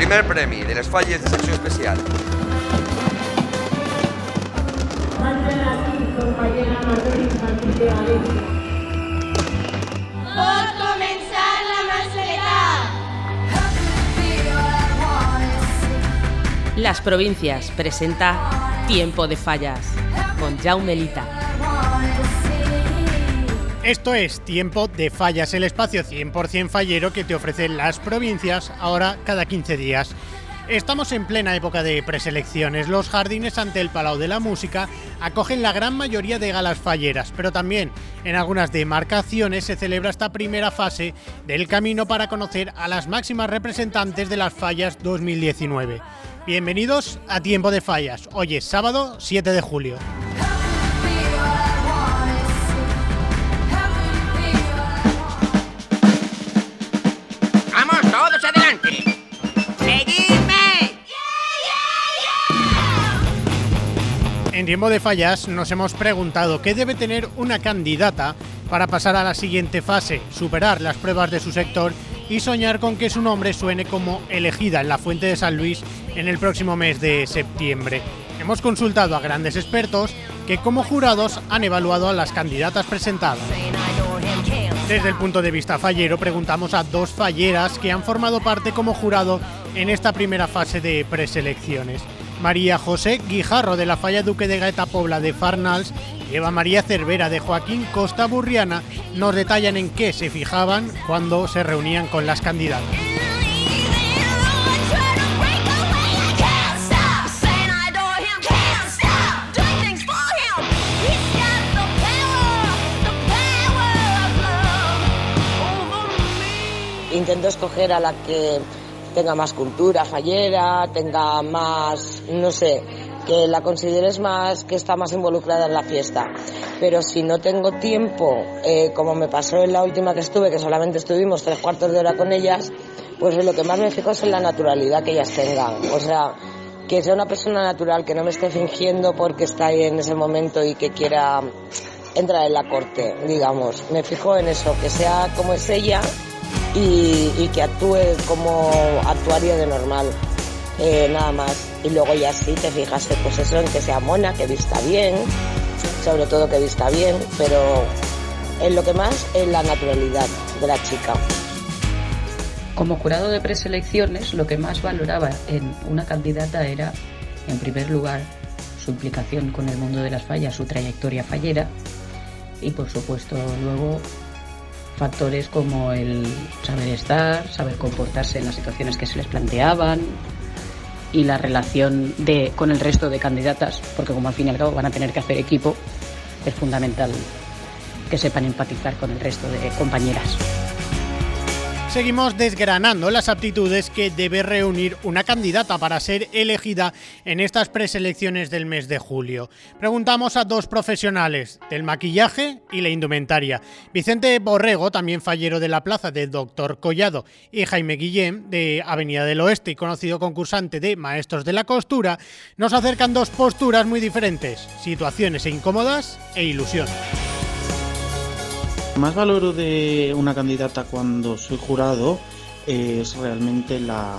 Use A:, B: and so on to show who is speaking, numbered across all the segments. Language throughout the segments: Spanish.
A: primer premi de les falles de secció especial.
B: Pot començar la macetat.
C: Las Provincias presenta Tiempo de Fallas con Jaume Lita.
D: Esto es Tiempo de Fallas, el espacio 100% fallero que te ofrecen las provincias ahora cada 15 días. Estamos en plena época de preselecciones. Los jardines ante el Palau de la Música acogen la gran mayoría de galas falleras, pero también en algunas demarcaciones se celebra esta primera fase del camino para conocer a las máximas representantes de las fallas 2019. Bienvenidos a Tiempo de Fallas. Hoy es sábado 7 de julio. En tiempo de fallas nos hemos preguntado qué debe tener una candidata para pasar a la siguiente fase, superar las pruebas de su sector y soñar con que su nombre suene como elegida en la Fuente de San Luis en el próximo mes de septiembre. Hemos consultado a grandes expertos que como jurados han evaluado a las candidatas presentadas. Desde el punto de vista fallero, preguntamos a dos falleras que han formado parte como jurado en esta primera fase de preselecciones. María José Guijarro de la Falla Duque de Gaeta Pobla de Farnals y Eva María Cervera de Joaquín Costa Burriana nos detallan en qué se fijaban cuando se reunían con las candidatas.
E: intento escoger a la que tenga más cultura fallera, tenga más, no sé, que la consideres más, que está más involucrada en la fiesta. Pero si no tengo tiempo, eh, como me pasó en la última que estuve, que solamente estuvimos tres cuartos de hora con ellas, pues lo que más me fijo es en la naturalidad que ellas tengan. O sea, que sea una persona natural, que no me esté fingiendo porque está ahí en ese momento y que quiera entrar en la corte, digamos. Me fijo en eso, que sea como es ella y, que actúe como actuaría de normal. Eh, nada más. Y luego ya sí te fijas pues eso, en que sea mona, que vista bien, sobre todo que vista bien, pero en lo que más es la naturalidad de la chica.
F: Como jurado de preselecciones, lo que más valoraba en una candidata era, en primer lugar, su implicación con el mundo de las fallas, su trayectoria fallera y, por supuesto, luego factores como el saber estar, saber comportarse en las situaciones que se les planteaban y la relación de, con el resto de candidatas, porque como al fin y al cabo van a tener que hacer equipo, es fundamental que sepan empatizar con el resto de compañeras.
D: Seguimos desgranando las aptitudes que debe reunir una candidata para ser elegida en estas preselecciones del mes de julio. Preguntamos a dos profesionales del maquillaje y la indumentaria. Vicente Borrego, también fallero de la plaza de Doctor Collado, y Jaime Guillén, de Avenida del Oeste y conocido concursante de Maestros de la Costura, nos acercan dos posturas muy diferentes, situaciones incómodas e ilusión.
G: Más valoro de una candidata cuando soy jurado es realmente la,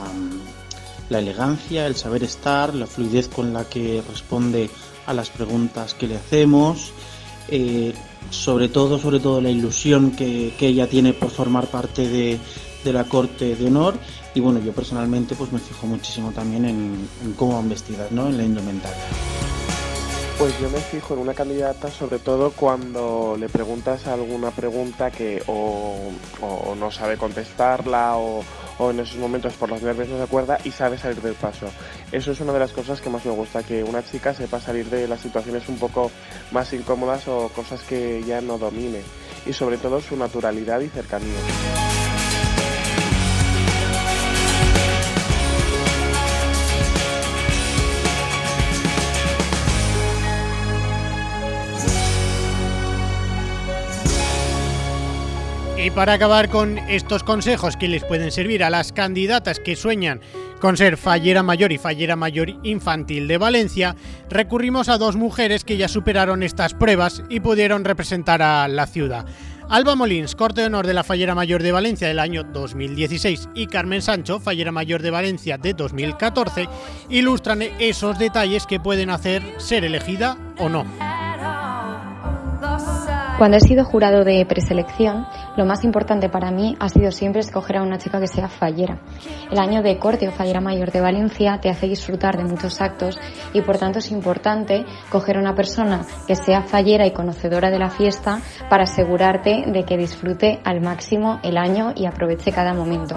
G: la elegancia, el saber estar, la fluidez con la que responde a las preguntas que le hacemos, eh, sobre todo, sobre todo la ilusión que, que ella tiene por formar parte de, de, la corte de honor y bueno, yo personalmente pues me fijo muchísimo también en, en cómo van vestidas, ¿no? En la indumentaria.
H: Pues yo me fijo en una candidata sobre todo cuando le preguntas alguna pregunta que o, no sabe contestarla o, o, en esos momentos por los nervios no se acuerda y sabe salir del paso. Eso es una de las cosas que más me gusta, que una chica sepa salir de las situaciones un poco más incómodas o cosas que ya no domine. Y sobre todo su naturalidad y cercanía.
D: Y para acabar con estos consejos que les pueden servir a las candidatas que sueñan con ser fallera mayor y fallera mayor infantil de Valencia, recurrimos a dos mujeres que ya superaron estas pruebas y pudieron representar a la ciudad. Alba Molins, corte de honor de la Fallera Mayor de Valencia del año 2016, y Carmen Sancho, Fallera Mayor de Valencia de 2014, ilustran esos detalles que pueden hacer ser elegida o no.
I: Cuando he sido jurado de preselección, lo más importante para mí ha sido siempre escoger a una chica que sea fallera. El año de corte o fallera mayor de Valencia te hace disfrutar de muchos actos y por tanto es importante coger a una persona que sea fallera y conocedora de la fiesta para asegurarte de que disfrute al máximo el año y aproveche cada momento.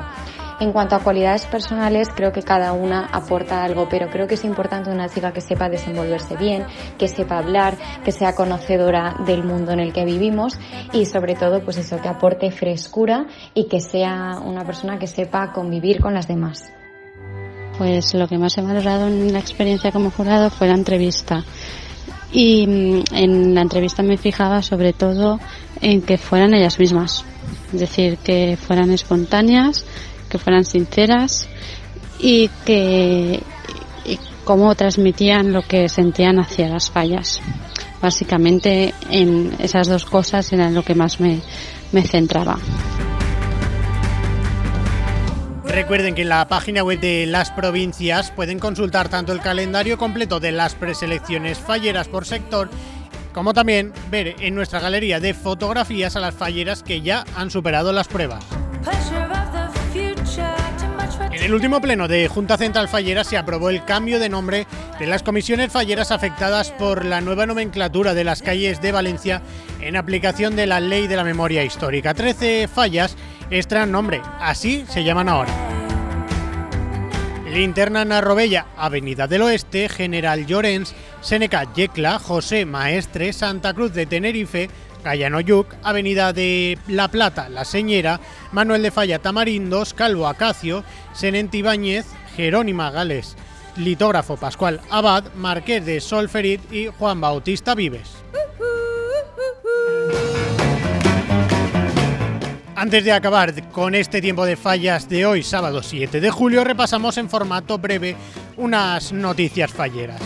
I: En cuanto a cualidades personales, creo que cada una aporta algo, pero creo que es importante una chica que sepa desenvolverse bien, que sepa hablar, que sea conocedora del mundo en el que vivimos y sobre todo, pues eso, que aporte frescura y que sea una persona que sepa convivir con las demás.
J: Pues lo que más he valorado en la experiencia como jurado fue la entrevista. Y mm, en la entrevista me fijaba sobre todo en que fueran ellas mismas, es decir, que fueran espontáneas, que fueran sinceras y que y cómo transmitían lo que sentían hacia las fallas. Básicamente en esas dos cosas era lo que más me, me centraba.
D: Recuerden que en la página web de las provincias pueden consultar tanto el calendario completo de las preselecciones falleras por sector como también ver en nuestra galería de fotografías a las falleras que ya han superado las pruebas. En el último pleno de Junta Central Fallera se aprobó el cambio de nombre de las comisiones falleras afectadas por la nueva nomenclatura de las calles de Valencia en aplicación de la Ley de la Memoria Histórica. Trece fallas extraen nombre, así se llaman ahora. Linterna Narrobella, Avenida del Oeste, General Llorens, Seneca Yecla, José Maestre, Santa Cruz de Tenerife, Cayano Yuc, Avenida de La Plata, La Señera, Manuel de Falla Tamarindos, Calvo Acacio, Senente Ibáñez, Jerónima Gales, Litógrafo Pascual Abad, Marqués de Solferit y Juan Bautista Vives. Antes de acabar con este tiempo de fallas de hoy, sábado 7 de julio, repasamos en formato breve unas noticias falleras.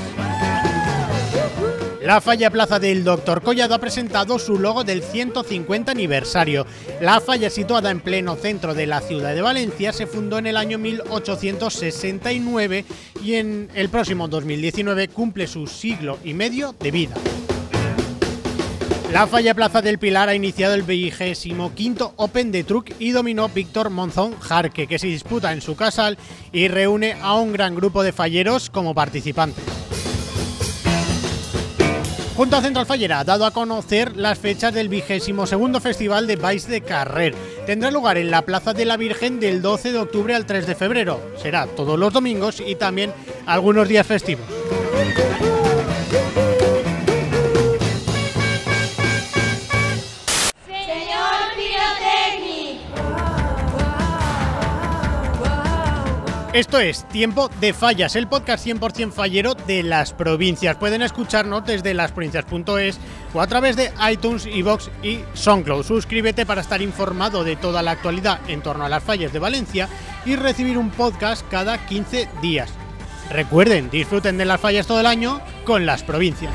D: La falla Plaza del Doctor Collado ha presentado su logo del 150 aniversario. La falla situada en pleno centro de la ciudad de Valencia se fundó en el año 1869 y en el próximo 2019 cumple su siglo y medio de vida. La Falla Plaza del Pilar ha iniciado el 25 Open de Truck y dominó Víctor Monzón Jarque, que se disputa en su casal y reúne a un gran grupo de falleros como participantes. Junta Central Fallera ha dado a conocer las fechas del vigésimo segundo Festival de Vais de Carrer. Tendrá lugar en la Plaza de la Virgen del 12 de octubre al 3 de febrero. Será todos los domingos y también algunos días festivos. Esto es Tiempo de Fallas, el podcast 100% fallero de las provincias. Pueden escucharnos desde lasprovincias.es o a través de iTunes, iVoox y SoundCloud. Suscríbete para estar informado de toda la actualidad en torno a las fallas de Valencia y recibir un podcast cada 15 días. Recuerden, disfruten de las fallas todo el año con las provincias.